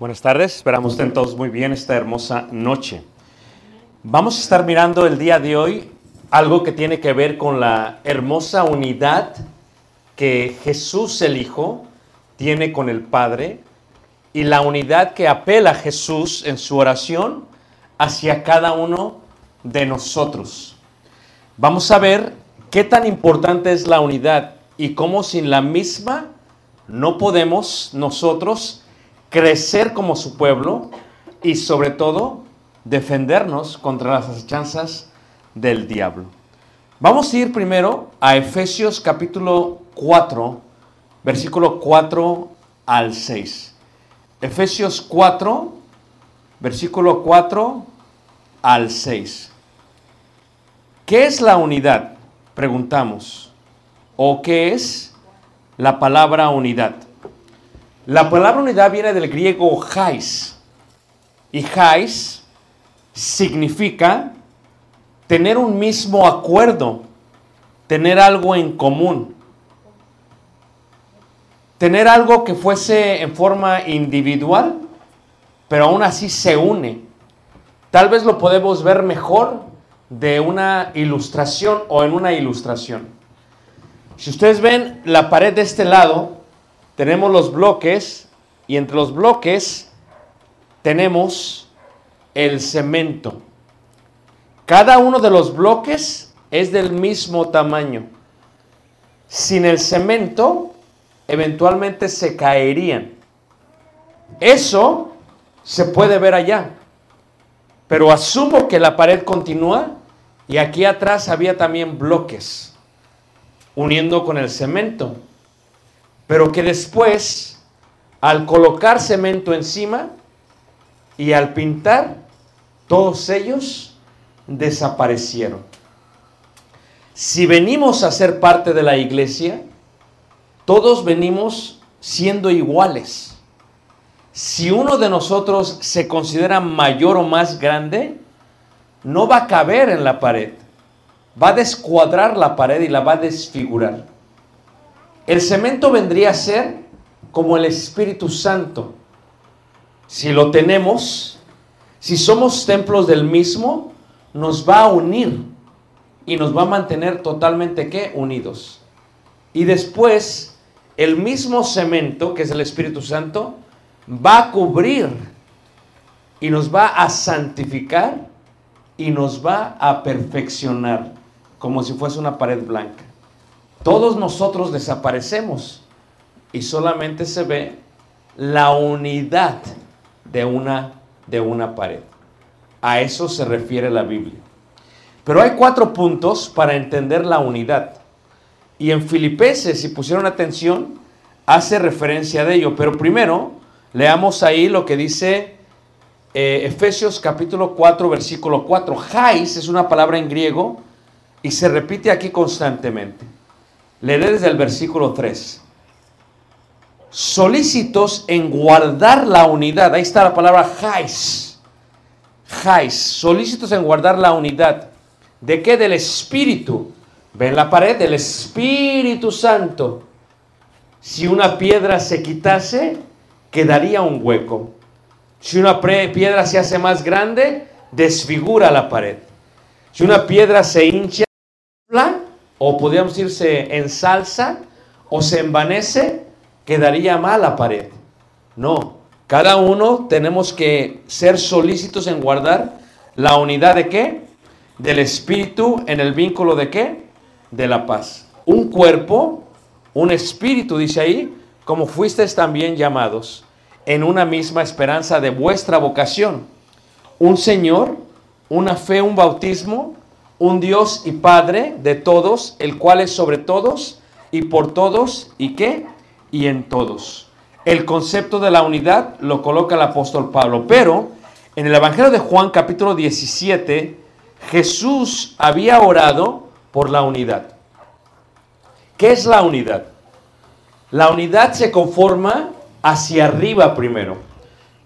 Buenas tardes, esperamos estén todos muy bien esta hermosa noche. Vamos a estar mirando el día de hoy algo que tiene que ver con la hermosa unidad que Jesús el Hijo tiene con el Padre y la unidad que apela Jesús en su oración hacia cada uno de nosotros. Vamos a ver qué tan importante es la unidad y cómo sin la misma no podemos nosotros crecer como su pueblo y sobre todo defendernos contra las acechanzas del diablo. Vamos a ir primero a Efesios capítulo 4, versículo 4 al 6. Efesios 4, versículo 4 al 6. ¿Qué es la unidad? Preguntamos. ¿O qué es la palabra unidad? La palabra unidad viene del griego hais. Y hais significa tener un mismo acuerdo, tener algo en común, tener algo que fuese en forma individual, pero aún así se une. Tal vez lo podemos ver mejor de una ilustración o en una ilustración. Si ustedes ven la pared de este lado, tenemos los bloques y entre los bloques tenemos el cemento. Cada uno de los bloques es del mismo tamaño. Sin el cemento, eventualmente se caerían. Eso se puede ver allá. Pero asumo que la pared continúa y aquí atrás había también bloques uniendo con el cemento. Pero que después al colocar cemento encima y al pintar, todos ellos desaparecieron. Si venimos a ser parte de la iglesia, todos venimos siendo iguales. Si uno de nosotros se considera mayor o más grande, no va a caber en la pared. Va a descuadrar la pared y la va a desfigurar. El cemento vendría a ser como el Espíritu Santo. Si lo tenemos, si somos templos del mismo, nos va a unir y nos va a mantener totalmente ¿qué? unidos. Y después, el mismo cemento, que es el Espíritu Santo, va a cubrir y nos va a santificar y nos va a perfeccionar como si fuese una pared blanca. Todos nosotros desaparecemos y solamente se ve la unidad de una, de una pared. A eso se refiere la Biblia. Pero hay cuatro puntos para entender la unidad. Y en Filipenses, si pusieron atención, hace referencia de ello. Pero primero, leamos ahí lo que dice eh, Efesios capítulo 4, versículo 4. Jais es una palabra en griego y se repite aquí constantemente. Leeré desde el versículo 3. Solícitos en guardar la unidad. Ahí está la palabra jais. Jais. Solícitos en guardar la unidad. ¿De qué? Del Espíritu. ¿Ven la pared? Del Espíritu Santo. Si una piedra se quitase, quedaría un hueco. Si una piedra se hace más grande, desfigura la pared. Si una piedra se hincha, o podríamos en ensalza, o se envanece, quedaría mal la pared. No, cada uno tenemos que ser solícitos en guardar la unidad de qué? Del espíritu en el vínculo de qué? De la paz. Un cuerpo, un espíritu, dice ahí, como fuisteis también llamados, en una misma esperanza de vuestra vocación. Un Señor, una fe, un bautismo, un Dios y Padre de todos, el cual es sobre todos y por todos y qué? Y en todos. El concepto de la unidad lo coloca el apóstol Pablo, pero en el Evangelio de Juan capítulo 17, Jesús había orado por la unidad. ¿Qué es la unidad? La unidad se conforma hacia arriba primero.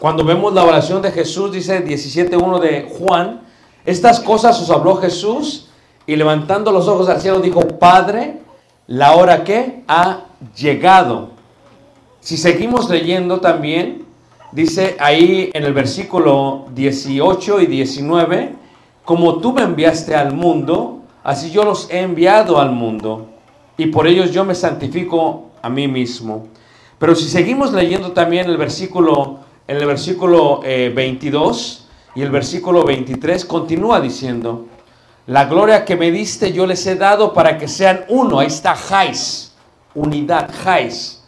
Cuando vemos la oración de Jesús, dice 17.1 de Juan, estas cosas os habló Jesús y levantando los ojos al cielo dijo, Padre, la hora que ha llegado. Si seguimos leyendo también, dice ahí en el versículo 18 y 19, como tú me enviaste al mundo, así yo los he enviado al mundo, y por ellos yo me santifico a mí mismo. Pero si seguimos leyendo también el versículo, en el versículo 22, eh, y el versículo 23 continúa diciendo, la gloria que me diste yo les he dado para que sean uno. Ahí está Jais, unidad, Jais.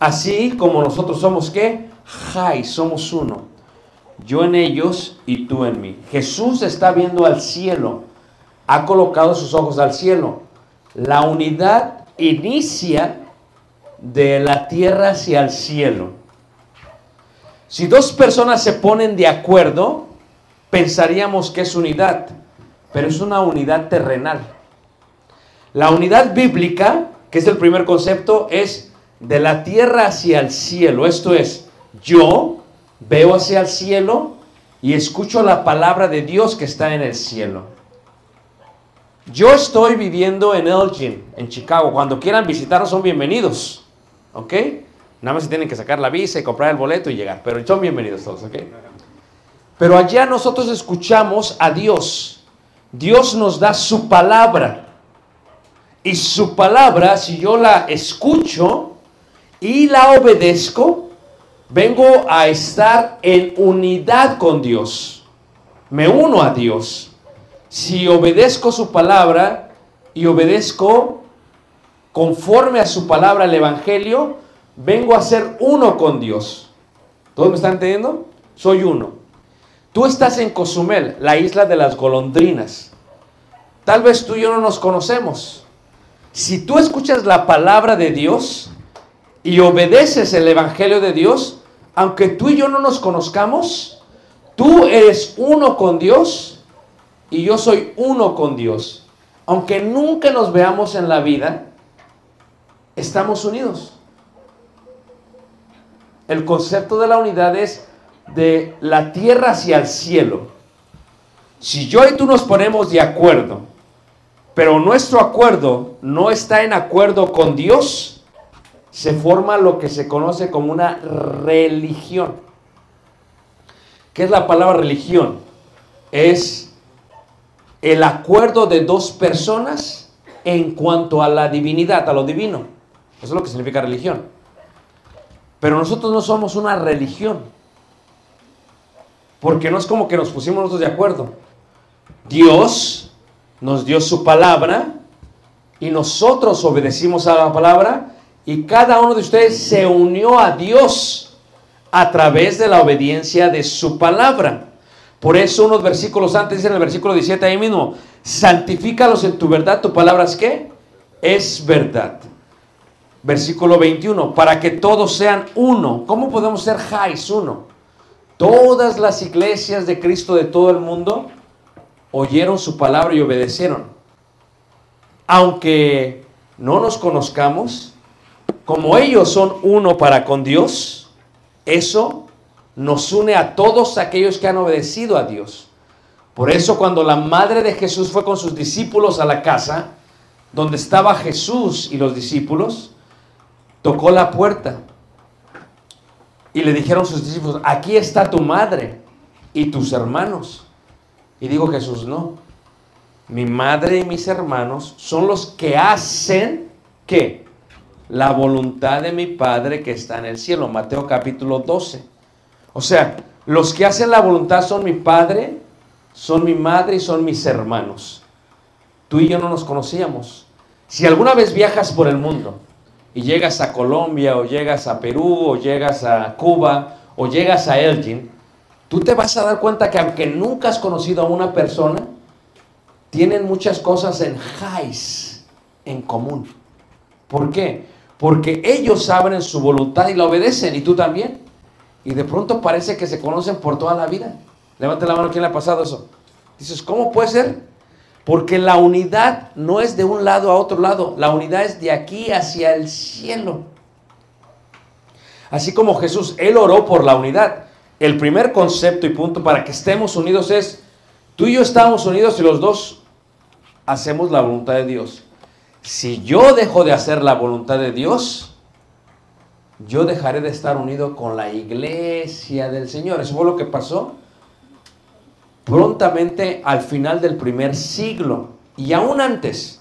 Así como nosotros somos qué? Jais, somos uno. Yo en ellos y tú en mí. Jesús está viendo al cielo, ha colocado sus ojos al cielo. La unidad inicia de la tierra hacia el cielo. Si dos personas se ponen de acuerdo, pensaríamos que es unidad, pero es una unidad terrenal. La unidad bíblica, que es el primer concepto, es de la tierra hacia el cielo. Esto es, yo veo hacia el cielo y escucho la palabra de Dios que está en el cielo. Yo estoy viviendo en Elgin, en Chicago. Cuando quieran visitarnos son bienvenidos. ¿Ok? Nada más se tienen que sacar la visa y comprar el boleto y llegar. Pero son bienvenidos todos. ¿Ok? Pero allá nosotros escuchamos a Dios. Dios nos da su palabra. Y su palabra, si yo la escucho y la obedezco, vengo a estar en unidad con Dios. Me uno a Dios. Si obedezco su palabra y obedezco conforme a su palabra el Evangelio, vengo a ser uno con Dios. ¿Todos me están entendiendo? Soy uno. Tú estás en Cozumel, la isla de las golondrinas. Tal vez tú y yo no nos conocemos. Si tú escuchas la palabra de Dios y obedeces el Evangelio de Dios, aunque tú y yo no nos conozcamos, tú eres uno con Dios y yo soy uno con Dios. Aunque nunca nos veamos en la vida, estamos unidos. El concepto de la unidad es de la tierra hacia el cielo. Si yo y tú nos ponemos de acuerdo, pero nuestro acuerdo no está en acuerdo con Dios, se forma lo que se conoce como una religión. ¿Qué es la palabra religión? Es el acuerdo de dos personas en cuanto a la divinidad, a lo divino. Eso es lo que significa religión. Pero nosotros no somos una religión. Porque no es como que nos pusimos nosotros de acuerdo. Dios nos dio su palabra y nosotros obedecimos a la palabra y cada uno de ustedes se unió a Dios a través de la obediencia de su palabra. Por eso unos versículos antes en el versículo 17 ahí mismo, santifícalos en tu verdad, tu palabra es qué? Es verdad. Versículo 21, para que todos sean uno. ¿Cómo podemos ser Jais uno? Todas las iglesias de Cristo de todo el mundo oyeron su palabra y obedecieron. Aunque no nos conozcamos, como ellos son uno para con Dios, eso nos une a todos aquellos que han obedecido a Dios. Por eso cuando la madre de Jesús fue con sus discípulos a la casa, donde estaba Jesús y los discípulos, tocó la puerta y le dijeron sus discípulos, aquí está tu madre y tus hermanos. Y digo Jesús, no. Mi madre y mis hermanos son los que hacen que la voluntad de mi Padre que está en el cielo. Mateo capítulo 12. O sea, los que hacen la voluntad son mi Padre, son mi madre y son mis hermanos. Tú y yo no nos conocíamos. Si alguna vez viajas por el mundo y llegas a Colombia o llegas a Perú o llegas a Cuba o llegas a Elgin, tú te vas a dar cuenta que aunque nunca has conocido a una persona, tienen muchas cosas en highs en común. ¿Por qué? Porque ellos saben su voluntad y la obedecen y tú también. Y de pronto parece que se conocen por toda la vida. Levante la mano, ¿quién le ha pasado eso? Dices, ¿cómo puede ser? Porque la unidad no es de un lado a otro lado, la unidad es de aquí hacia el cielo. Así como Jesús, Él oró por la unidad. El primer concepto y punto para que estemos unidos es, tú y yo estamos unidos y los dos hacemos la voluntad de Dios. Si yo dejo de hacer la voluntad de Dios, yo dejaré de estar unido con la iglesia del Señor. Eso fue lo que pasó prontamente al final del primer siglo y aún antes.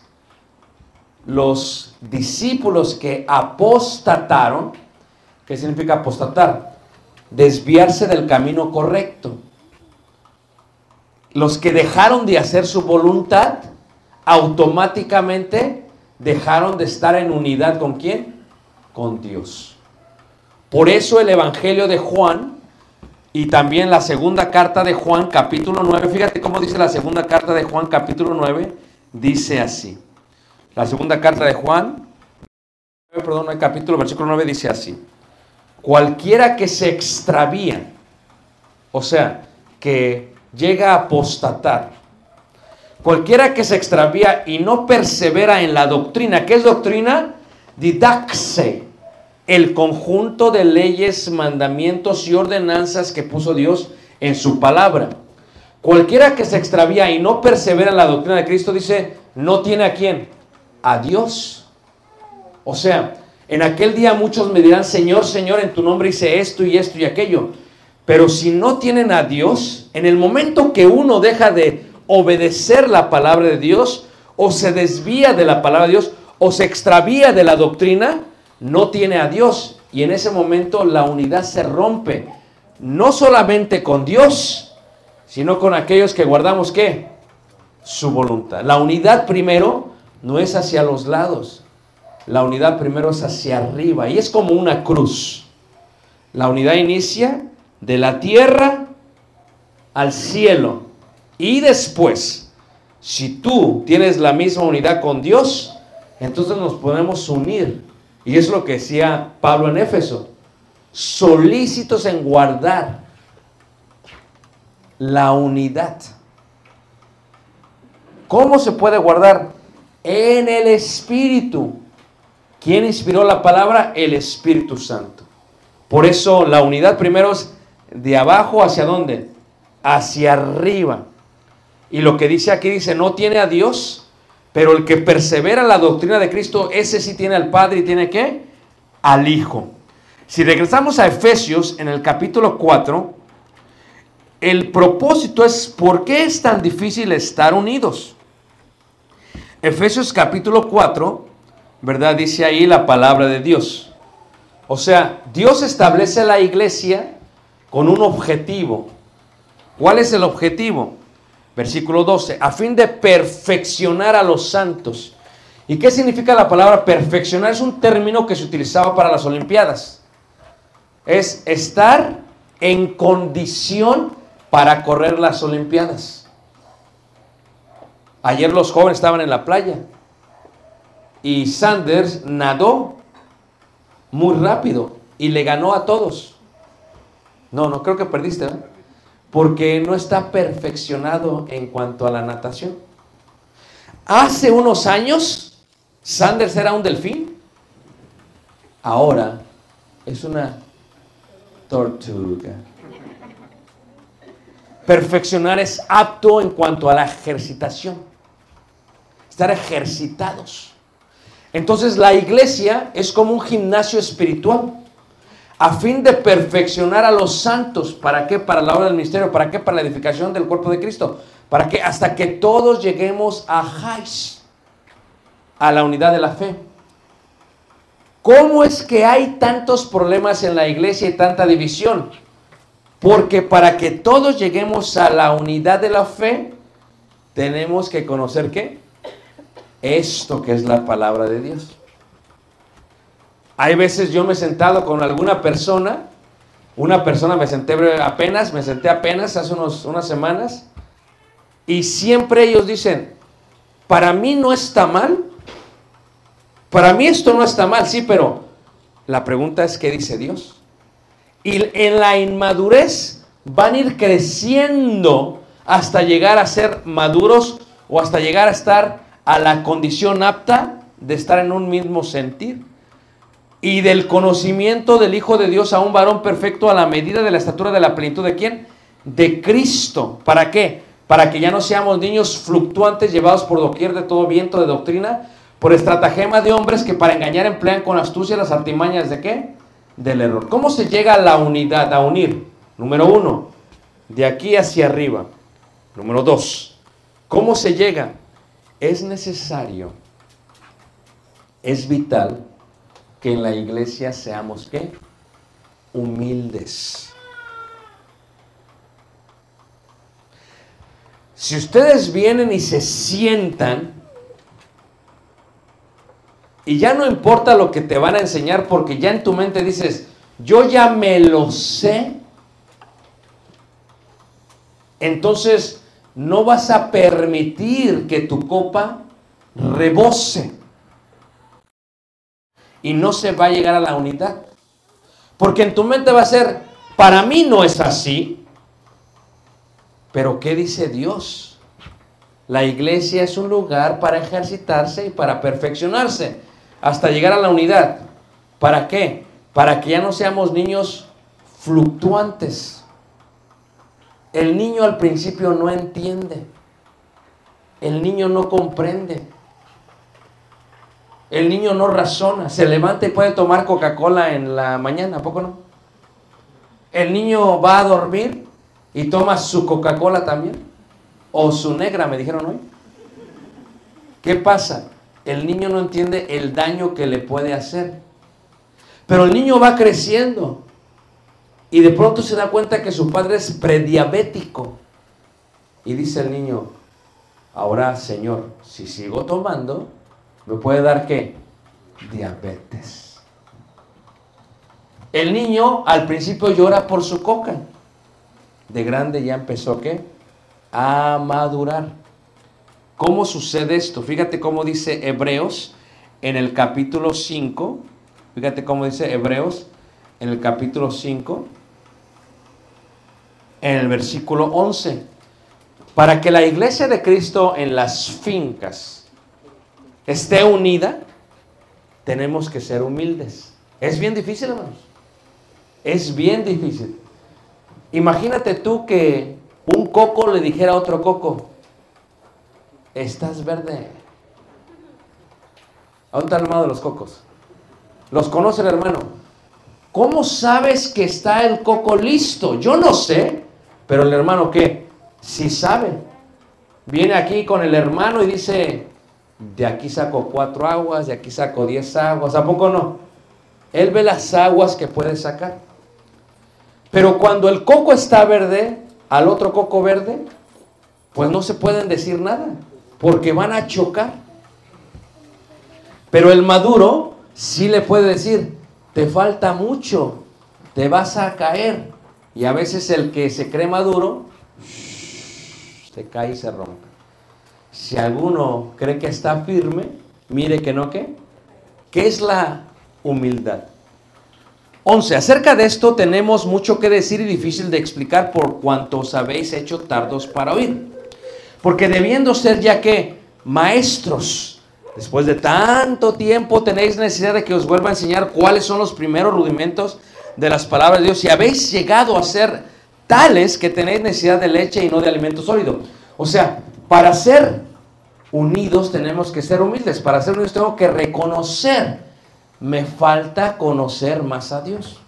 Los discípulos que apostataron, ¿qué significa apostatar? Desviarse del camino correcto. Los que dejaron de hacer su voluntad, automáticamente dejaron de estar en unidad con quién? Con Dios. Por eso el Evangelio de Juan y también la segunda carta de Juan capítulo 9, fíjate cómo dice la segunda carta de Juan capítulo 9, dice así. La segunda carta de Juan, perdón, el capítulo, versículo 9 dice así. Cualquiera que se extravía, o sea, que llega a apostatar, cualquiera que se extravía y no persevera en la doctrina, ¿qué es doctrina? Didaxe, el conjunto de leyes, mandamientos y ordenanzas que puso Dios en su palabra. Cualquiera que se extravía y no persevera en la doctrina de Cristo, dice, no tiene a quién, a Dios. O sea, en aquel día muchos me dirán, Señor, Señor, en tu nombre hice esto y esto y aquello. Pero si no tienen a Dios, en el momento que uno deja de obedecer la palabra de Dios, o se desvía de la palabra de Dios, o se extravía de la doctrina, no tiene a Dios. Y en ese momento la unidad se rompe. No solamente con Dios, sino con aquellos que guardamos qué? Su voluntad. La unidad primero no es hacia los lados. La unidad primero es hacia arriba. Y es como una cruz. La unidad inicia de la tierra al cielo. Y después, si tú tienes la misma unidad con Dios, entonces nos podemos unir Y es lo que decía Pablo en Éfeso. Solícitos en guardar la unidad. ¿Cómo se puede guardar? En el Espíritu. ¿Quién inspiró la palabra? El Espíritu Santo. Por eso la unidad primero es de abajo hacia dónde? Hacia arriba. Y lo que dice aquí dice, no tiene a Dios, pero el que persevera en la doctrina de Cristo, ese sí tiene al Padre y tiene qué? Al Hijo. Si regresamos a Efesios en el capítulo 4, el propósito es por qué es tan difícil estar unidos. Efesios capítulo 4, ¿verdad? Dice ahí la palabra de Dios. O sea, Dios establece la iglesia con un objetivo. ¿Cuál es el objetivo? Versículo 12, a fin de perfeccionar a los santos. ¿Y qué significa la palabra perfeccionar? Es un término que se utilizaba para las Olimpiadas. Es estar en condición para correr las Olimpiadas. Ayer los jóvenes estaban en la playa y Sanders nadó muy rápido y le ganó a todos. No, no creo que perdiste, ¿verdad? Porque no está perfeccionado en cuanto a la natación. Hace unos años, Sanders era un delfín. Ahora es una tortuga. Perfeccionar es apto en cuanto a la ejercitación. Estar ejercitados. Entonces la iglesia es como un gimnasio espiritual a fin de perfeccionar a los santos. ¿Para qué? Para la obra del ministerio. ¿Para qué? Para la edificación del cuerpo de Cristo. ¿Para qué? Hasta que todos lleguemos a Hais, a la unidad de la fe. ¿Cómo es que hay tantos problemas en la iglesia y tanta división? Porque para que todos lleguemos a la unidad de la fe, tenemos que conocer qué? Esto que es la palabra de Dios. Hay veces yo me he sentado con alguna persona, una persona me senté apenas, me senté apenas hace unos, unas semanas, y siempre ellos dicen, para mí no está mal, para mí esto no está mal, sí, pero la pregunta es, ¿qué dice Dios? Y en la inmadurez van a ir creciendo hasta llegar a ser maduros o hasta llegar a estar a la condición apta de estar en un mismo sentir y del conocimiento del Hijo de Dios a un varón perfecto a la medida de la estatura de la plenitud de quién? De Cristo. ¿Para qué? Para que ya no seamos niños fluctuantes llevados por doquier de todo viento de doctrina, por estratagema de hombres que para engañar emplean con astucia las artimañas de qué? Del error. ¿Cómo se llega a la unidad, a unir? Número uno, de aquí hacia arriba. Número dos, ¿cómo se llega? Es necesario, es vital que en la iglesia seamos qué? Humildes. Si ustedes vienen y se sientan, y ya no importa lo que te van a enseñar, porque ya en tu mente dices, yo ya me lo sé, entonces no vas a permitir que tu copa rebose y no se va a llegar a la unidad. Porque en tu mente va a ser, para mí no es así. Pero ¿qué dice Dios? La iglesia es un lugar para ejercitarse y para perfeccionarse hasta llegar a la unidad. ¿Para qué? Para que ya no seamos niños fluctuantes. El niño al principio no entiende. El niño no comprende. El niño no razona, se levanta y puede tomar Coca-Cola en la mañana, ¿a poco no? El niño va a dormir y toma su Coca-Cola también. O su negra, me dijeron hoy. ¿Qué pasa? El niño no entiende el daño que le puede hacer. Pero el niño va creciendo y de pronto se da cuenta que su padre es prediabético. Y dice el niño, ahora Señor, si sigo tomando, me puede dar qué? Diabetes. El niño al principio llora por su coca. De grande ya empezó qué? A madurar. ¿Cómo sucede esto? Fíjate cómo dice Hebreos en el capítulo 5, Fíjate cómo dice Hebreos en el capítulo 5, en el versículo 11. Para que la iglesia de Cristo en las fincas esté unida, tenemos que ser humildes. Es bien difícil, hermanos. Es bien difícil. Imagínate tú que un coco le dijera a otro coco, estás verde. ¿A dónde está el hermano de los cocos? ¿Los conoce el hermano? ¿Cómo sabes que está el coco listo? Yo no sé, pero el hermano qué? Sí sabe. Viene aquí con el hermano y dice, de aquí saco cuatro aguas, de aquí saco diez aguas, ¿a poco no? Él ve las aguas que puede sacar. Pero cuando el coco está verde, al otro coco verde, pues no se pueden decir nada, porque van a chocar. Pero el maduro sí le puede decir, te falta mucho, te vas a caer. Y a veces el que se cree maduro, se cae y se rompe. Si alguno cree que está firme, mire que no que. ¿Qué es la humildad? 11. Acerca de esto tenemos mucho que decir y difícil de explicar por cuanto os habéis hecho tardos para oír. Porque debiendo ser ya que maestros, después de tanto tiempo tenéis necesidad de que os vuelva a enseñar cuáles son los primeros rudimentos de las palabras de Dios y habéis llegado a ser tales que tenéis necesidad de leche y no de alimento sólido. O sea, para ser unidos tenemos que ser humildes. Para ser unidos tengo que reconocer, me falta conocer más a Dios.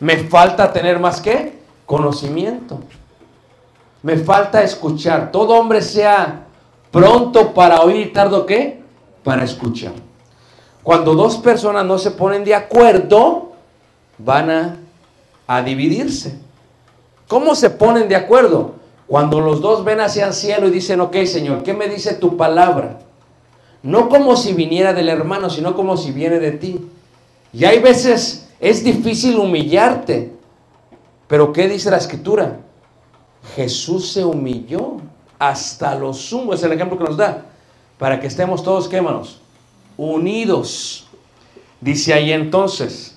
Me falta tener más que conocimiento. Me falta escuchar. Todo hombre sea pronto para oír y tardo qué? Para escuchar. Cuando dos personas no se ponen de acuerdo, van a, a dividirse. ¿Cómo se ponen de acuerdo? Cuando los dos ven hacia el cielo y dicen, ok Señor, ¿qué me dice tu palabra? No como si viniera del hermano, sino como si viene de ti. Y hay veces es difícil humillarte. Pero ¿qué dice la escritura? Jesús se humilló hasta lo sumo. Es el ejemplo que nos da. Para que estemos todos, ¿qué hermanos? Unidos. Dice ahí entonces,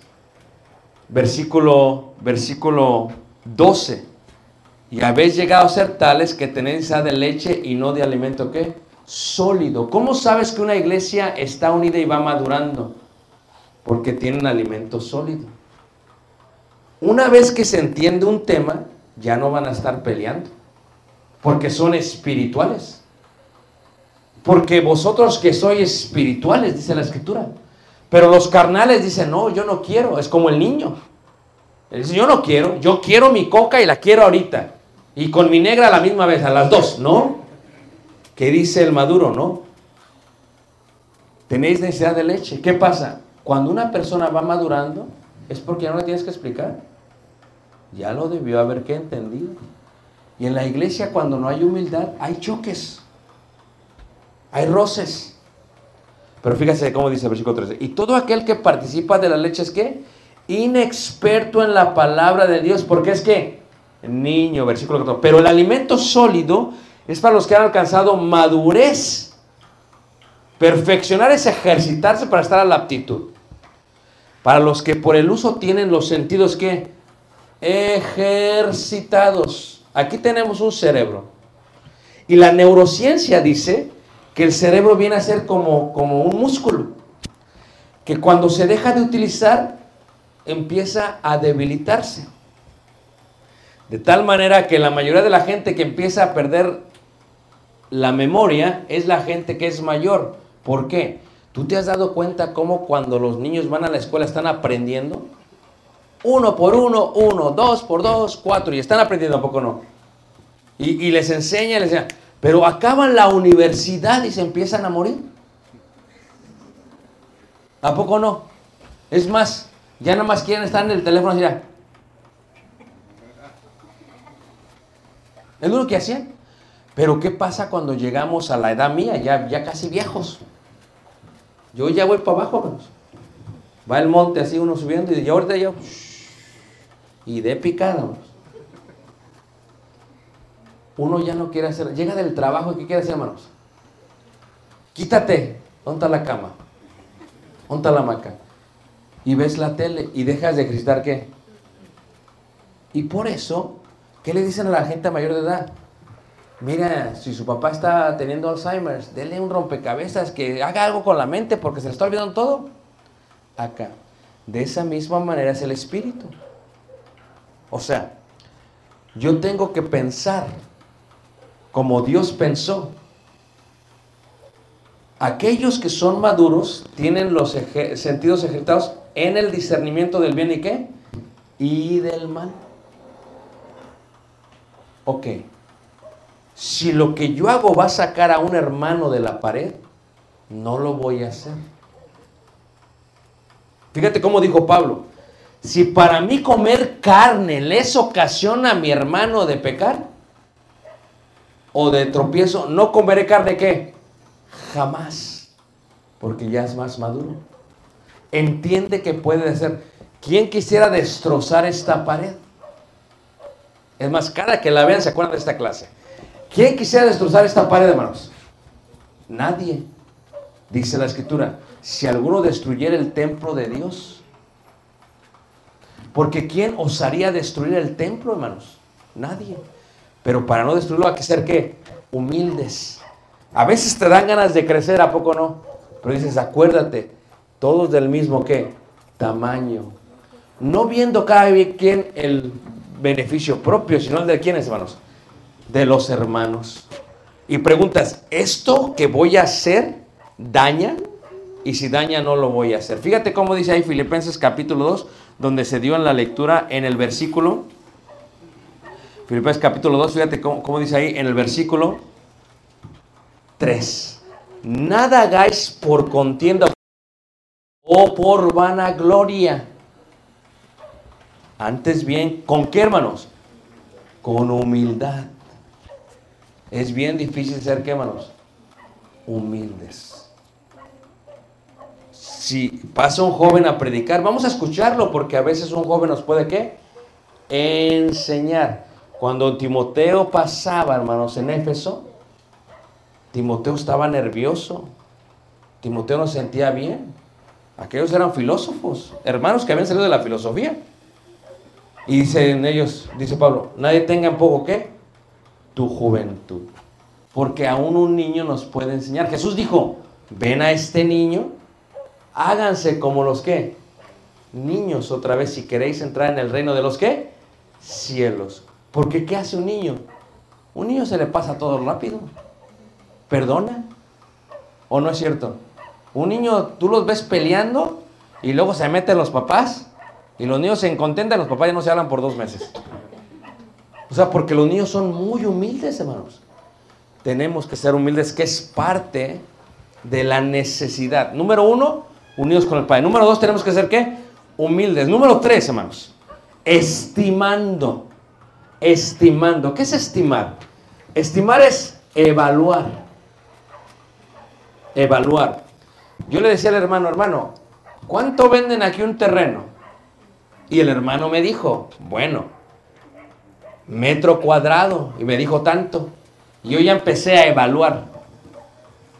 versículo, versículo 12. Y habéis llegado a ser tales que tenéis de leche y no de alimento ¿qué? Sólido. ¿Cómo sabes que una iglesia está unida y va madurando? Porque tiene un alimento sólido. Una vez que se entiende un tema, ya no van a estar peleando. Porque son espirituales. Porque vosotros que sois espirituales, dice la escritura. Pero los carnales dicen, no, yo no quiero. Es como el niño. Él dice, yo no quiero, yo quiero mi coca y la quiero ahorita. Y con mi negra a la misma vez, a las dos, ¿no? ¿Qué dice el maduro, no? Tenéis necesidad de leche. ¿Qué pasa? Cuando una persona va madurando, es porque ya no le tienes que explicar. Ya lo debió haber entendido. Y en la iglesia, cuando no hay humildad, hay choques. Hay roces. Pero fíjese cómo dice el versículo 13. Y todo aquel que participa de la leche es que inexperto en la palabra de Dios, porque es que niño, versículo 14. Pero el alimento sólido es para los que han alcanzado madurez. Perfeccionar es ejercitarse para estar a la aptitud. Para los que por el uso tienen los sentidos que ejercitados. Aquí tenemos un cerebro. Y la neurociencia dice que el cerebro viene a ser como, como un músculo. Que cuando se deja de utilizar, empieza a debilitarse. De tal manera que la mayoría de la gente que empieza a perder la memoria es la gente que es mayor. ¿Por qué? ¿Tú te has dado cuenta cómo cuando los niños van a la escuela están aprendiendo? Uno por uno, uno, dos por dos, cuatro, y están aprendiendo, ¿a poco no? Y, y les enseña, les enseña. Pero acaban la universidad y se empiezan a morir. ¿A poco no? Es más, ya nada más quieren estar en el teléfono así. Es lo que hacían. Pero ¿qué pasa cuando llegamos a la edad mía, ya, ya casi viejos? Yo ya voy para abajo, hermanos. Va el monte así uno subiendo y yo ahorita yo... Y de picada, hermanos. Uno ya no quiere hacer... Llega del trabajo y ¿qué quiere hacer, hermanos? Quítate. ¿Dónde está la cama? ¿Dónde está la hamaca? y ves la tele y dejas de ejercitar qué. Y por eso, ¿qué le dicen a la gente mayor de edad? Mira, si su papá está teniendo Alzheimer, denle un rompecabezas que haga algo con la mente porque se le está olvidando todo. Acá. De esa misma manera es el espíritu. O sea, yo tengo que pensar como Dios pensó. Aquellos que son maduros tienen los sentidos ejercitados en el discernimiento del bien y qué? Y del mal. Ok. Si lo que yo hago va a sacar a un hermano de la pared, no lo voy a hacer. Fíjate cómo dijo Pablo. Si para mí comer carne les ocasiona a mi hermano de pecar o de tropiezo, no comeré carne qué? Jamás. Porque ya es más maduro. Entiende que puede ser. ¿Quién quisiera destrozar esta pared? Es más, cada que la vean se acuerdan de esta clase. ¿Quién quisiera destrozar esta pared, hermanos? Nadie. Dice la escritura, si alguno destruyera el templo de Dios. Porque ¿quién osaría destruir el templo, hermanos? Nadie. Pero para no destruirlo hay que ser qué? Humildes. A veces te dan ganas de crecer, ¿a poco no? Pero dices, acuérdate, todos del mismo qué? Tamaño. No viendo cada quien el beneficio propio, sino el de quiénes, hermanos? De los hermanos. Y preguntas, ¿esto que voy a hacer daña? Y si daña, no lo voy a hacer. Fíjate cómo dice ahí Filipenses capítulo 2, donde se dio en la lectura en el versículo. Filipenses capítulo 2, fíjate cómo, cómo dice ahí en el versículo 3. Nada hagáis por contienda o por vanagloria. Antes bien, ¿con qué hermanos? Con humildad. Es bien difícil ser, ¿qué hermanos? Humildes. Si pasa un joven a predicar, vamos a escucharlo porque a veces un joven nos puede, ¿qué? Enseñar. Cuando Timoteo pasaba, hermanos, en Éfeso, Timoteo estaba nervioso. Timoteo no se sentía bien. Aquellos eran filósofos, hermanos que habían salido de la filosofía. Y dicen ellos, dice Pablo, nadie tenga en poco qué? Tu juventud. Porque aún un niño nos puede enseñar. Jesús dijo, ven a este niño, háganse como los que niños otra vez si queréis entrar en el reino de los qué? Cielos. Porque ¿qué hace un niño? Un niño se le pasa todo rápido. Perdona. ¿O no es cierto? Un niño, tú los ves peleando y luego se meten los papás y los niños se contentan los papás ya no se hablan por dos meses. O sea, porque los niños son muy humildes, hermanos. Tenemos que ser humildes, que es parte de la necesidad. Número uno, unidos con el Padre. Número dos, tenemos que ser qué? Humildes. Número tres, hermanos, estimando. Estimando. ¿Qué es estimar? Estimar es evaluar. Evaluar. Yo le decía al hermano, hermano, ¿cuánto venden aquí un terreno? Y el hermano me dijo, bueno, metro cuadrado. Y me dijo tanto. Y yo ya empecé a evaluar.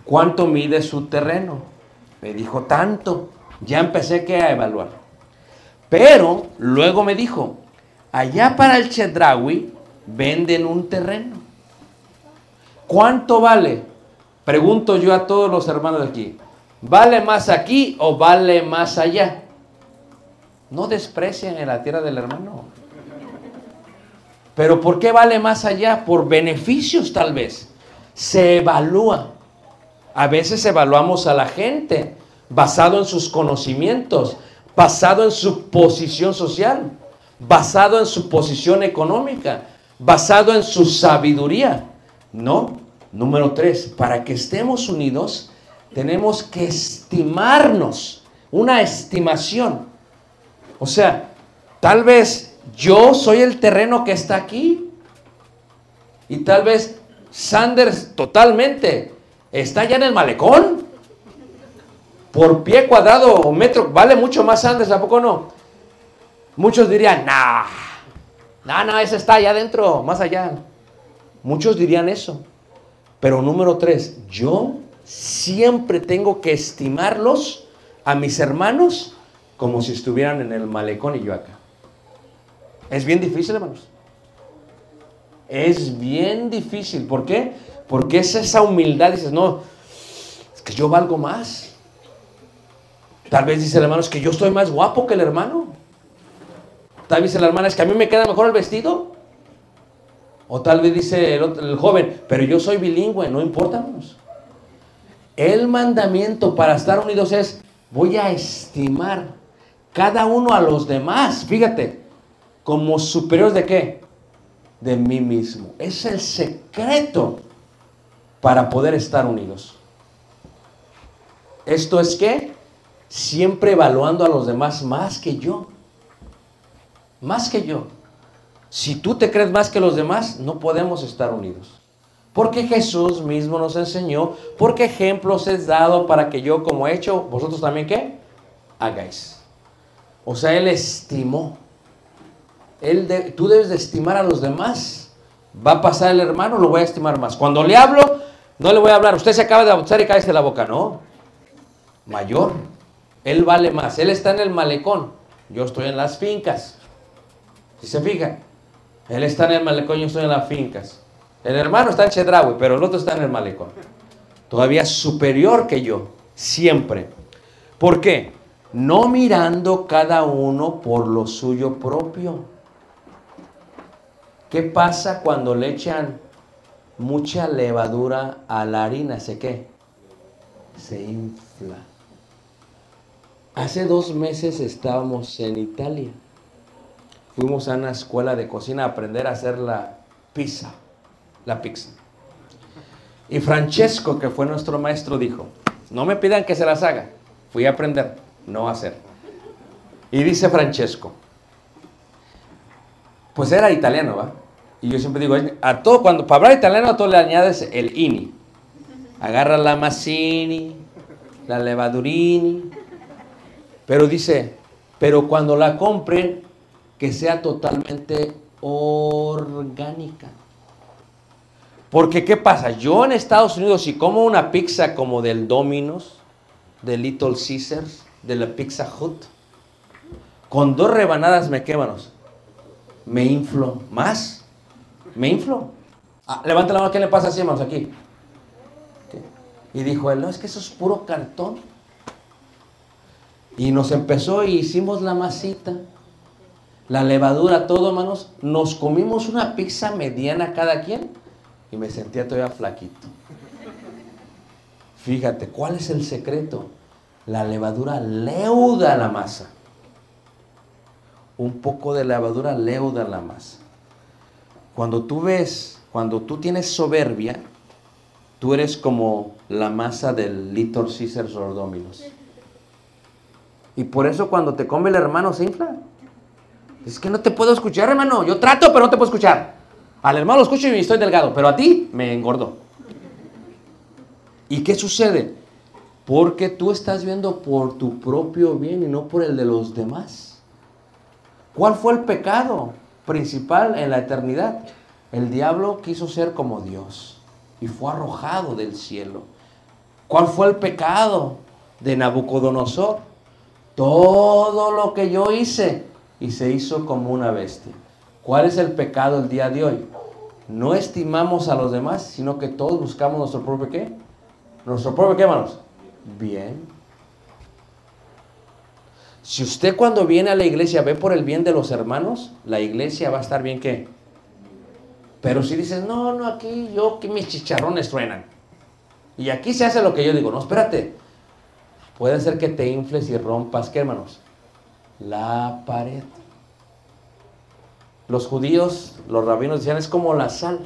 ¿Cuánto mide su terreno? Me dijo tanto. Ya empecé a evaluar. Pero luego me dijo, allá para el Chedraui venden un terreno. ¿Cuánto vale? Pregunto yo a todos los hermanos aquí. ¿Vale más aquí o vale más allá? No desprecien en la tierra del hermano. Pero ¿por qué vale más allá? Por beneficios tal vez. Se evalúa. A veces evaluamos a la gente basado en sus conocimientos, basado en su posición social, basado en su posición económica, basado en su sabiduría. No. Número tres, para que estemos unidos, tenemos que estimarnos, una estimación. O sea, tal vez yo soy el terreno que está aquí y tal vez Sanders totalmente está ya en el malecón. Por pie cuadrado o metro, vale mucho más Sanders, ¿a poco no? Muchos dirían, nah, no, no, ese está allá adentro, más allá. Muchos dirían eso. Pero número tres, yo siempre tengo que estimarlos a mis hermanos como si estuvieran en el malecón y yo acá. Es bien difícil, hermanos. Es bien difícil. ¿Por qué? Porque es esa humildad. Dices, no, es que yo valgo más. Tal vez dice el hermano, es que yo estoy más guapo que el hermano. Tal vez dice la hermana, es que a mí me queda mejor el vestido. O tal vez dice el, otro- el joven, pero yo soy bilingüe, no importa. hermanos. El mandamiento para estar unidos es, voy a estimar cada uno a los demás, fíjate, como superiores de qué? De mí mismo. Es el secreto para poder estar unidos. Esto es que siempre evaluando a los demás más que yo. Más que yo. Si tú te crees más que los demás, no podemos estar unidos. Porque Jesús mismo nos enseñó, porque ejemplos es dado para que yo como he hecho, vosotros también qué? Hagáis. O sea, Él estimó. Él tú debes de estimar a los demás. Va a pasar el hermano, lo voy a estimar más. Cuando le hablo, no le voy a hablar, usted se acaba de bautizar y cállese la boca. No. Mayor. Él vale más. Él está en el malecón. Yo estoy en las fincas. Si se fijan. Él está en el malecón, yo estoy en las fincas. El hermano está en Chedraui, pero el otro está en el malecón. Todavía superior que yo, siempre. ¿Por qué? No mirando cada uno por lo suyo propio. ¿Qué pasa cuando le echan mucha levadura a la harina? ¿Se qué? Se infla. Hace dos meses estábamos en Italia. Fuimos a una escuela de cocina a aprender a hacer la pizza, la pizza. Y Francesco, que fue nuestro maestro, dijo, no me pidan que se las haga, fui a aprender, no a hacer. Y dice Francesco, pues era italiano, ¿va? Y yo siempre digo, a todo, cuando para hablar italiano a todo le añades el ini. Agarra la mazzini, la levadurini. Pero dice, pero cuando la compren, que sea totalmente orgánica. Porque ¿qué pasa? Yo en Estados Unidos, si como una pizza como del Domino's, de Little Caesars, de la Pizza Hut, con dos rebanadas me quemanos. Me inflo. ¿Más? Me inflo. Ah, levanta la mano, ¿qué le pasa así, hermanos? Aquí. Y dijo él, no, es que eso es puro cartón. Y nos empezó y hicimos la masita, la levadura, todo, hermanos. Nos comimos una pizza mediana cada quien y me sentía todavía flaquito. Fíjate, ¿cuál es el secreto? La levadura leuda la masa. Un poco de levadura leuda la masa. Cuando tú ves, cuando tú tienes soberbia, tú eres como la masa del Little Caesars o Domino's. Y por eso cuando te come el hermano se infla. Es que no te puedo escuchar, hermano. Yo trato, pero no te puedo escuchar. Al hermano lo escucho y estoy delgado, pero a ti me engordó. ¿Y qué sucede? Porque tú estás viendo por tu propio bien y no por el de los demás. ¿Cuál fue el pecado principal en la eternidad? El diablo quiso ser como Dios y fue arrojado del cielo. ¿Cuál fue el pecado de Nabucodonosor? Todo lo que yo hice y se hizo como una bestia. ¿Cuál es el pecado el día de hoy? No estimamos a los demás, sino que todos buscamos nuestro propio qué? Nuestro propio qué, hermanos? Bien. Si usted cuando viene a la iglesia ve por el bien de los hermanos, la iglesia va a estar bien qué? Pero si dices, no, no, aquí yo, que mis chicharrones truenan. Y aquí se hace lo que yo digo, no, espérate. Puede ser que te infles y rompas, ¿qué hermanos? La pared. Los judíos, los rabinos decían, es como la sal.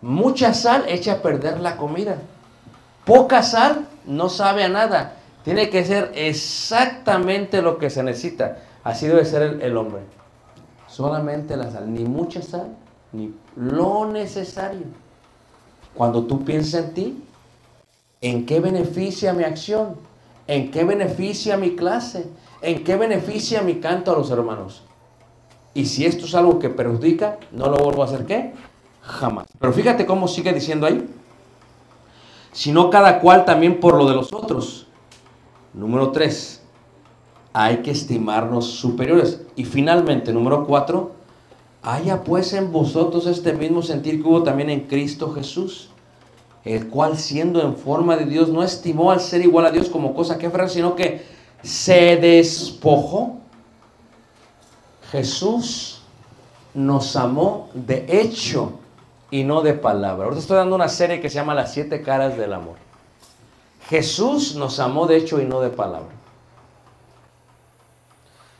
Mucha sal echa a perder la comida. Poca sal no sabe a nada. Tiene que ser exactamente lo que se necesita. Así debe ser el, hombre. Solamente la sal, ni mucha sal, ni lo necesario. Cuando tú piensas en ti, ¿en qué beneficia mi acción? ¿En qué beneficia mi clase? ¿En qué beneficia mi canto a los hermanos? Y si esto es algo que perjudica, no lo vuelvo a hacer qué? Jamás. Pero fíjate cómo sigue diciendo ahí. Sino cada cual también por lo de los otros. Número 3. hay que estimarnos superiores. Y finalmente, número cuatro, haya pues en vosotros este mismo sentir que hubo también en Cristo Jesús, el cual siendo en forma de Dios no estimó al ser igual a Dios como cosa que fuera, sino que se despojó. Jesús nos amó de hecho y no de palabra. Ahorita estoy dando una serie que se llama Las siete caras del amor. Jesús nos amó de hecho y no de palabra.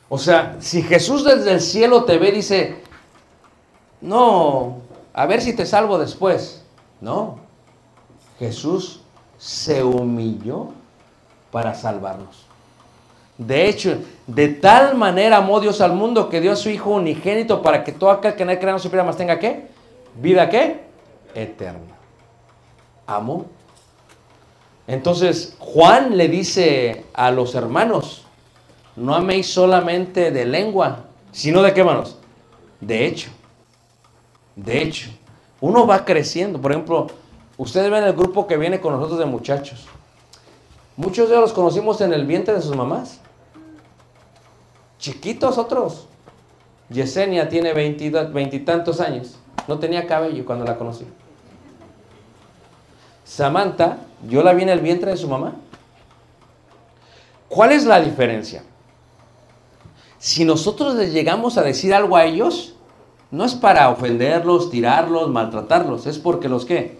O sea, si Jesús desde el cielo te ve, dice, no, a ver si te salvo después. No, Jesús se humilló para salvarnos. De hecho, de tal manera amó Dios al mundo que dio a su Hijo unigénito para que todo aquel que no crea no se pierda más tenga qué? Vida qué? Eterna. Amó. Entonces, Juan le dice a los hermanos, no améis solamente de lengua, sino de qué manos? De hecho. De hecho. Uno va creciendo. Por ejemplo, ustedes ven el grupo que viene con nosotros de muchachos. Muchos de ellos los conocimos en el vientre de sus mamás. Chiquitos otros. Yesenia tiene veintitantos años. No tenía cabello cuando la conocí. Samantha, yo la vi en el vientre de su mamá. ¿Cuál es la diferencia? Si nosotros les llegamos a decir algo a ellos, no es para ofenderlos, tirarlos, maltratarlos, es porque los que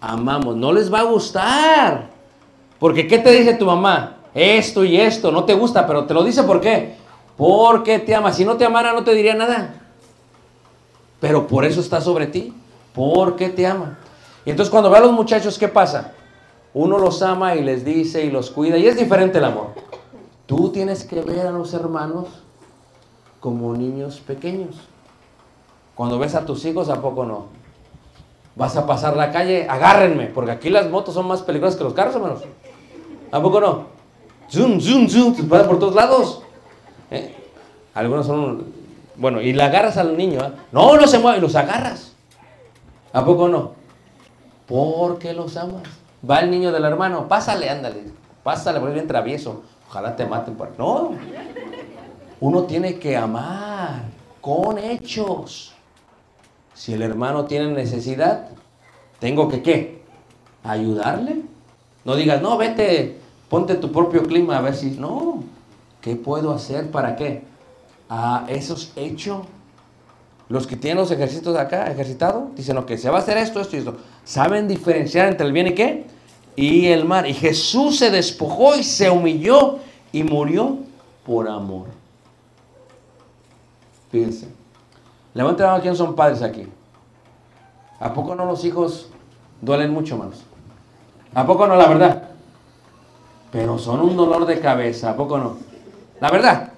amamos. No les va a gustar. Porque ¿qué te dice tu mamá? Esto y esto, no te gusta, pero te lo dice ¿por qué? Porque te ama. Si no te amara no te diría nada. Pero por eso está sobre ti. Porque te ama. Y entonces cuando ve a los muchachos, ¿qué pasa? Uno los ama y les dice y los cuida. Y es diferente el amor. Tú tienes que ver a los hermanos como niños pequeños. Cuando ves a tus hijos, ¿a poco no? Vas a pasar la calle, agárrenme, porque aquí las motos son más peligrosas que los carros, hermanos. ¿A poco no? Zoom, zoom, zoom, te por todos lados. ¿Eh? Algunos son, bueno, y le agarras al niño. ¿eh? No, no se mueve, los agarras. ¿A poco no? Porque los amas. Va el niño del hermano, pásale, ándale, pásale, porque bien travieso. Ojalá te maten por... No. Uno tiene que amar con hechos. Si el hermano tiene necesidad, tengo que qué? Ayudarle. No digas, no, vete, ponte tu propio clima a ver si... No, ¿qué puedo hacer para qué? A esos hechos. Los que tienen los ejércitos acá, ejercitado, dicen, ok, se va a hacer esto, esto y esto. Saben diferenciar entre el bien y qué? Y el mal. Y Jesús se despojó y se humilló y murió por amor. Fíjense. Levanten la mano quién son padres aquí. ¿A poco no los hijos duelen mucho, más? ¿A poco no, la verdad? Pero son un dolor de cabeza, ¿a poco no? La verdad.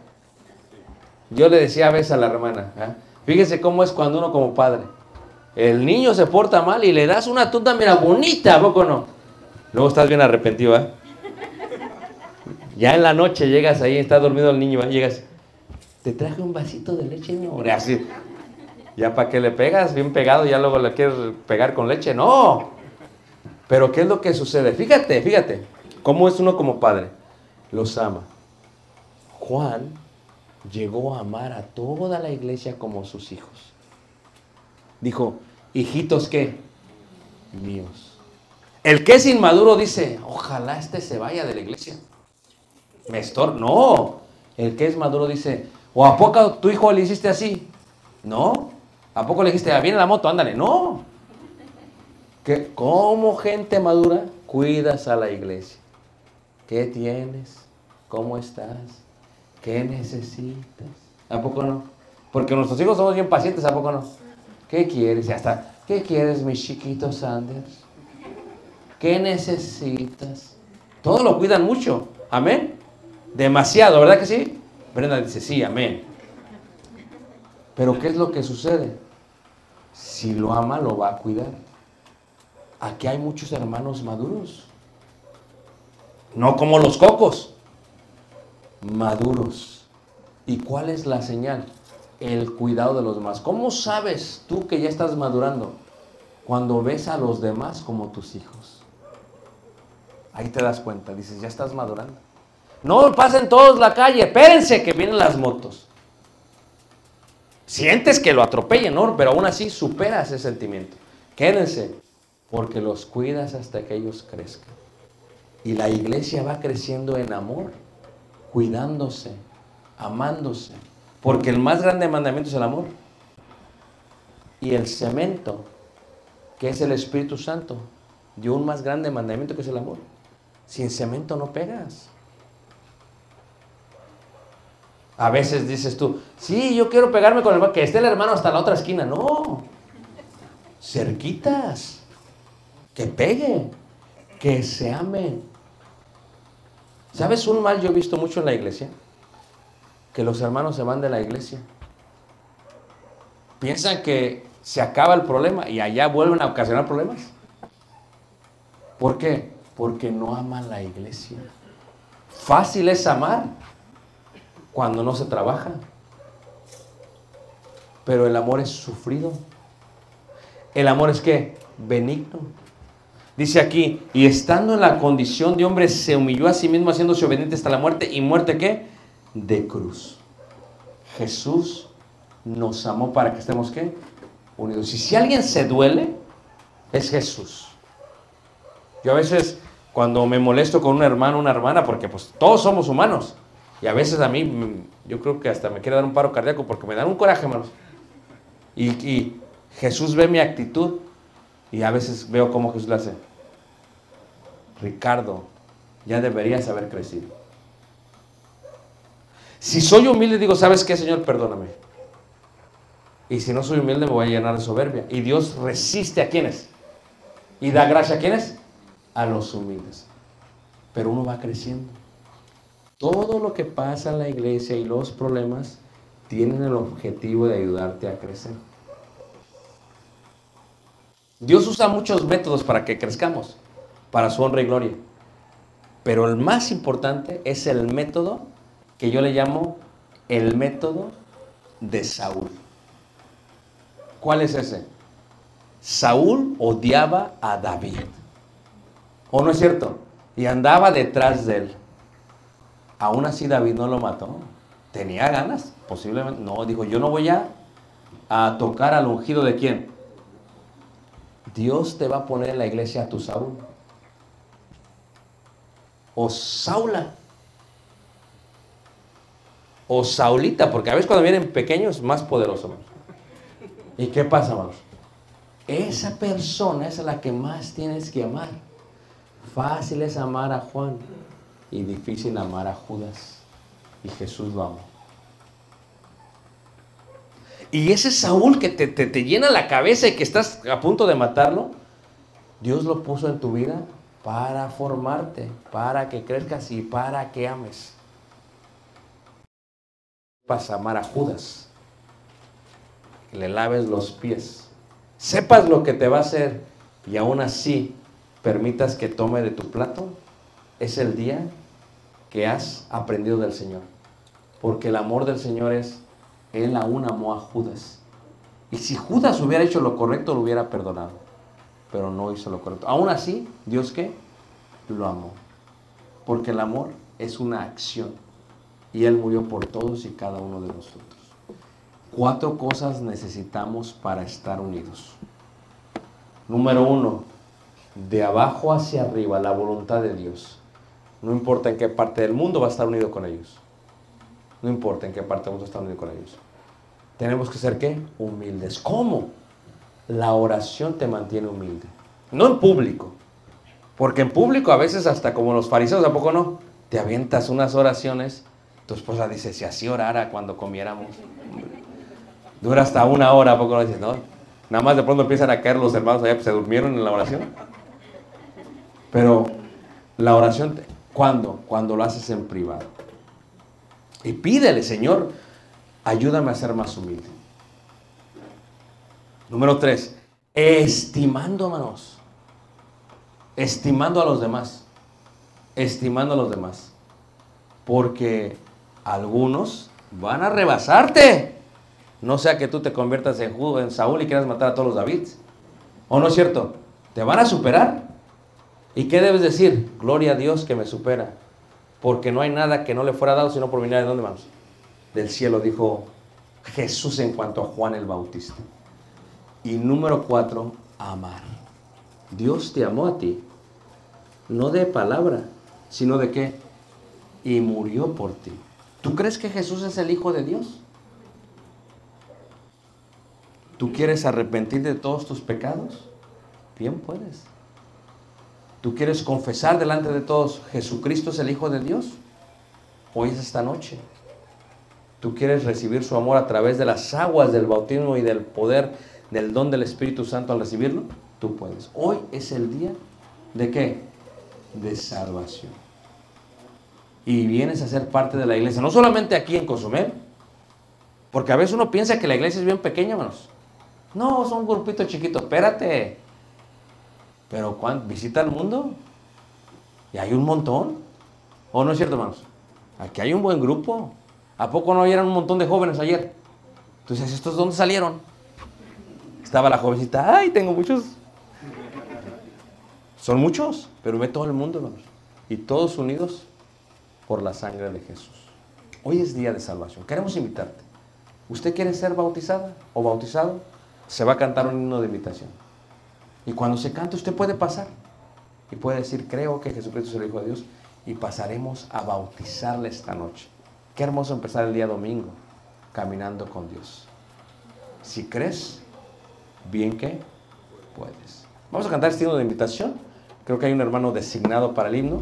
Yo le decía a veces a la hermana, ¿eh? fíjese cómo es cuando uno como padre. El niño se porta mal y le das una tunda, mira, bonita, ¿a poco no? Luego estás bien arrepentido, ¿eh? Ya en la noche llegas ahí, está dormido el niño, ¿eh? llegas, te traje un vasito de leche, no, ya para que le pegas, bien pegado, ya luego le quieres pegar con leche, no. Pero ¿qué es lo que sucede? Fíjate, fíjate, cómo es uno como padre, los ama. Juan llegó a amar a toda la iglesia como sus hijos. Dijo, hijitos, ¿qué? Míos. El que es inmaduro dice, ojalá este se vaya de la iglesia. Me No. El que es maduro dice, ¿o a poco tu hijo le hiciste así? No. ¿A poco le dijiste, ah, viene la moto, ándale? No. Que como gente madura cuidas a la iglesia. ¿Qué tienes? ¿Cómo estás? ¿Qué necesitas? ¿A poco no? Porque nuestros hijos somos bien pacientes, ¿a poco no? ¿Qué quieres? Ya está. ¿Qué quieres, mis chiquitos Sanders? ¿Qué necesitas? Todo lo cuidan mucho. Amén. Demasiado, ¿verdad que sí? Brenda dice, sí, amén. Pero ¿qué es lo que sucede? Si lo ama, lo va a cuidar. Aquí hay muchos hermanos maduros. No como los cocos. Maduros. ¿Y cuál es la señal? El cuidado de los demás. ¿Cómo sabes tú que ya estás madurando? Cuando ves a los demás como tus hijos. Ahí te das cuenta, dices, ya estás madurando. No pasen todos la calle, espérense que vienen las motos. Sientes que lo atropellen, ¿no? Pero aún así supera ese sentimiento. Quédense, porque los cuidas hasta que ellos crezcan. Y la iglesia va creciendo en amor, cuidándose, amándose. Porque el más grande mandamiento es el amor. Y el cemento, que es el Espíritu Santo, dio un más grande mandamiento que es el amor. Sin cemento no pegas. A veces dices tú, sí, yo quiero pegarme con el que esté el hermano hasta la otra esquina. No, cerquitas, que pegue, que se amen. ¿Sabes un mal yo he visto mucho en la iglesia? Que los hermanos se van de la iglesia. Piensan que se acaba el problema y allá vuelven a ocasionar problemas. ¿Por qué? Porque no aman la iglesia. Fácil es amar cuando no se trabaja. Pero el amor es sufrido. El amor es que benigno. Dice aquí, y estando en la condición de hombre, se humilló a sí mismo haciéndose obediente hasta la muerte. ¿Y muerte qué? De cruz. Jesús nos amó para que estemos qué? Unidos. Y si alguien se duele, es Jesús. Yo a veces, cuando me molesto con un hermano, una hermana, porque pues todos somos humanos, y a veces a mí, mm, yo creo que hasta me quiere dar un paro cardíaco porque me dan un coraje, hermanos. Y, y Jesús ve mi actitud y a veces veo cómo Jesús le hace. Ricardo, ya deberías haber crecido. Si soy humilde, digo, ¿sabes qué, Señor? Perdóname. Y si no soy humilde, me voy a llenar de soberbia. Y Dios resiste a quienes. Y da gracia a quienes? A los humildes. Pero uno va creciendo. Todo lo que pasa en la iglesia y los problemas tienen el objetivo de ayudarte a crecer. Dios usa muchos métodos para que crezcamos, para su honra y gloria. Pero el más importante es el método que yo le llamo el método de Saúl. ¿Cuál es ese? Saúl odiaba a David. ¿O no es cierto? Y andaba detrás de él. Aún así David no lo mató. Tenía ganas, posiblemente. No, dijo, yo no voy a, a tocar al ungido de quién. Dios te va a poner en la iglesia a tu Saúl. O Saula. O Saulita, porque a veces cuando vienen pequeños más poderoso. hermanos. ¿Y qué pasa, hermanos? Esa persona es a la que más tienes que amar. Fácil es amar a Juan y difícil amar a Judas. Y Jesús lo amó. Y ese Saúl que te, te- te llena la cabeza y que estás a punto de matarlo, Dios lo puso en tu vida para formarte, para que crezcas y para que ames. A amar a Judas, le laves los pies, sepas lo que te va a hacer y aún así permitas que tome de tu plato, es el día que has aprendido del Señor. Porque el amor del Señor es, Él aún amó a Judas. Y si Judas hubiera hecho lo correcto, lo hubiera perdonado. Pero no hizo lo correcto. Aún así, Dios qué? Lo amó. Porque el amor es una acción. Y Él murió por todos y cada uno de nosotros. Cuatro cosas necesitamos para estar unidos. Número uno, de abajo hacia arriba, la voluntad de Dios. No importa en qué parte del mundo va a estar unido con ellos. No importa en qué parte del mundo está unido con ellos. Tenemos que ser qué? Humildes. ¿Cómo? La oración te mantiene humilde. No en público. Porque en público a veces hasta como los fariseos, ¿a poco no? Te avientas unas oraciones. Tu esposa dice, si así orara cuando comiéramos. Dura hasta una hora, ¿a poco no dices? No. Nada más de pronto empiezan a caer los hermanos allá, pues se durmieron en la oración. Pero la oración, ¿cuándo? Cuando lo haces en privado. Y pídele, Señor, ayúdame a ser más humilde. Número tres, estimando, hermanos. Estimando a los demás. Estimando a los demás. Porque algunos van a rebasarte. No sea que tú te conviertas en, en Saúl y quieras matar a todos los Davids. ¿O no es cierto? Te van a superar. ¿Y qué debes decir? Gloria a Dios que me supera. Porque no hay nada que no le fuera dado sino por venir de dónde vamos. Del cielo, dijo Jesús en cuanto a Juan el Bautista. Y número cuatro, amar. Dios te amó a ti, no de palabra, sino de qué? Y murió por ti. ¿Tú crees que Jesús es el Hijo de Dios? ¿Tú quieres arrepentir de todos tus pecados? Bien puedes. ¿Tú quieres confesar delante de todos Jesucristo es el Hijo de Dios? Hoy es esta noche. ¿Tú quieres recibir su amor a través de las aguas del bautismo y del poder del don del Espíritu Santo al recibirlo? Tú puedes. Hoy es el día de qué? De salvación. Y vienes a ser parte de la iglesia, no solamente aquí en Cozumel, porque a veces uno piensa que la iglesia es bien pequeña, hermanos. No, son un grupito chiquito, espérate. Pero ¿cuán- visita el mundo y hay un montón. ¿O no es cierto, hermanos? Aquí hay un buen grupo. ¿A poco no eran un montón de jóvenes ayer? Entonces, ¿estos dónde salieron? Estaba la jovencita, ay, tengo muchos. Son muchos, pero ve todo el mundo, hermanos. Y todos unidos por la sangre de Jesús. Hoy es día de salvación. Queremos invitarte. ¿Usted quiere ser bautizada o bautizado? Se va a cantar un himno de invitación. Y cuando se cante, usted puede pasar. Y puede decir, creo que Jesucristo es el Hijo de Dios. Y pasaremos a bautizarle esta noche. Qué hermoso empezar el día domingo caminando con Dios. Si crees, bien que puedes. Vamos a cantar este himno de invitación. Creo que hay un hermano designado para el himno.